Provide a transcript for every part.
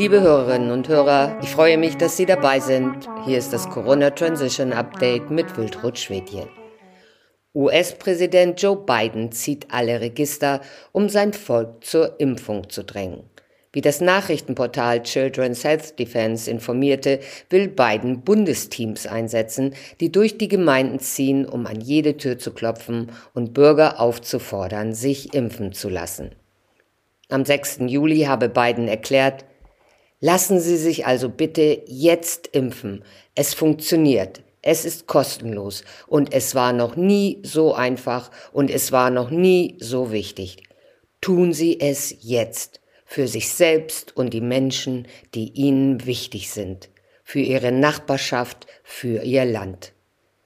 Liebe Hörerinnen und Hörer, ich freue mich, dass Sie dabei sind. Hier ist das Corona Transition Update mit Wildrut Schwedien. US-Präsident Joe Biden zieht alle Register, um sein Volk zur Impfung zu drängen. Wie das Nachrichtenportal Children's Health Defense informierte, will Biden Bundesteams einsetzen, die durch die Gemeinden ziehen, um an jede Tür zu klopfen und Bürger aufzufordern, sich impfen zu lassen. Am 6. Juli habe Biden erklärt, Lassen Sie sich also bitte jetzt impfen. Es funktioniert. Es ist kostenlos und es war noch nie so einfach und es war noch nie so wichtig. Tun Sie es jetzt für sich selbst und die Menschen, die Ihnen wichtig sind, für Ihre Nachbarschaft, für Ihr Land.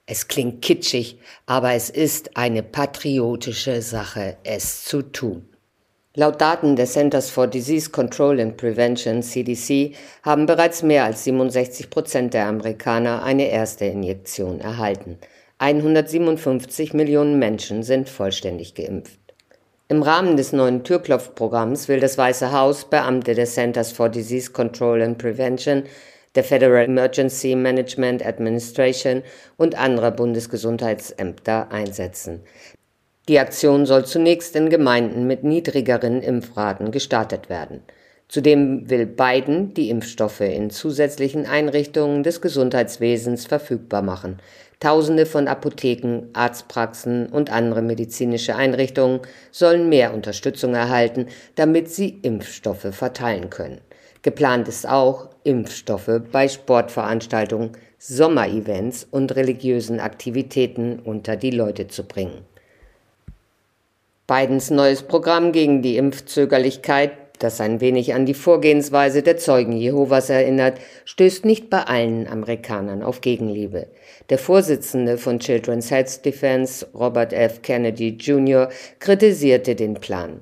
Es klingt kitschig, aber es ist eine patriotische Sache, es zu tun. Laut Daten des Centers for Disease Control and Prevention CDC haben bereits mehr als 67 Prozent der Amerikaner eine erste Injektion erhalten. 157 Millionen Menschen sind vollständig geimpft. Im Rahmen des neuen Türklopfprogramms will das Weiße Haus Beamte des Centers for Disease Control and Prevention, der Federal Emergency Management Administration und anderer Bundesgesundheitsämter einsetzen. Die Aktion soll zunächst in Gemeinden mit niedrigeren Impfraten gestartet werden. Zudem will Biden die Impfstoffe in zusätzlichen Einrichtungen des Gesundheitswesens verfügbar machen. Tausende von Apotheken, Arztpraxen und andere medizinische Einrichtungen sollen mehr Unterstützung erhalten, damit sie Impfstoffe verteilen können. Geplant ist auch, Impfstoffe bei Sportveranstaltungen, Sommerevents und religiösen Aktivitäten unter die Leute zu bringen. Bidens neues Programm gegen die Impfzögerlichkeit, das ein wenig an die Vorgehensweise der Zeugen Jehovas erinnert, stößt nicht bei allen Amerikanern auf Gegenliebe. Der Vorsitzende von Children's Health Defense, Robert F. Kennedy Jr., kritisierte den Plan.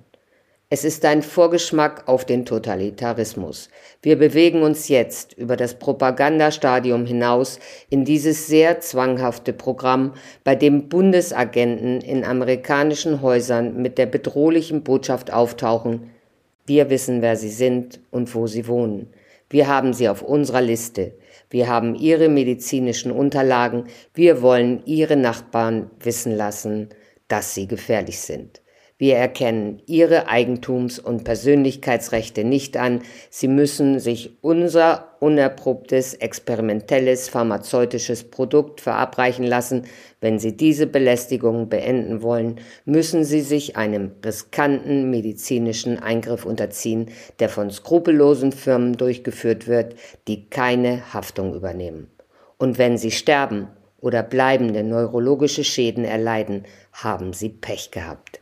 Es ist ein Vorgeschmack auf den Totalitarismus. Wir bewegen uns jetzt über das Propagandastadium hinaus in dieses sehr zwanghafte Programm, bei dem Bundesagenten in amerikanischen Häusern mit der bedrohlichen Botschaft auftauchen, wir wissen, wer sie sind und wo sie wohnen. Wir haben sie auf unserer Liste. Wir haben ihre medizinischen Unterlagen. Wir wollen ihre Nachbarn wissen lassen, dass sie gefährlich sind. Wir erkennen ihre Eigentums- und Persönlichkeitsrechte nicht an. Sie müssen sich unser unerprobtes, experimentelles, pharmazeutisches Produkt verabreichen lassen. Wenn sie diese Belästigung beenden wollen, müssen sie sich einem riskanten medizinischen Eingriff unterziehen, der von skrupellosen Firmen durchgeführt wird, die keine Haftung übernehmen. Und wenn sie sterben oder bleibende neurologische Schäden erleiden, haben sie Pech gehabt.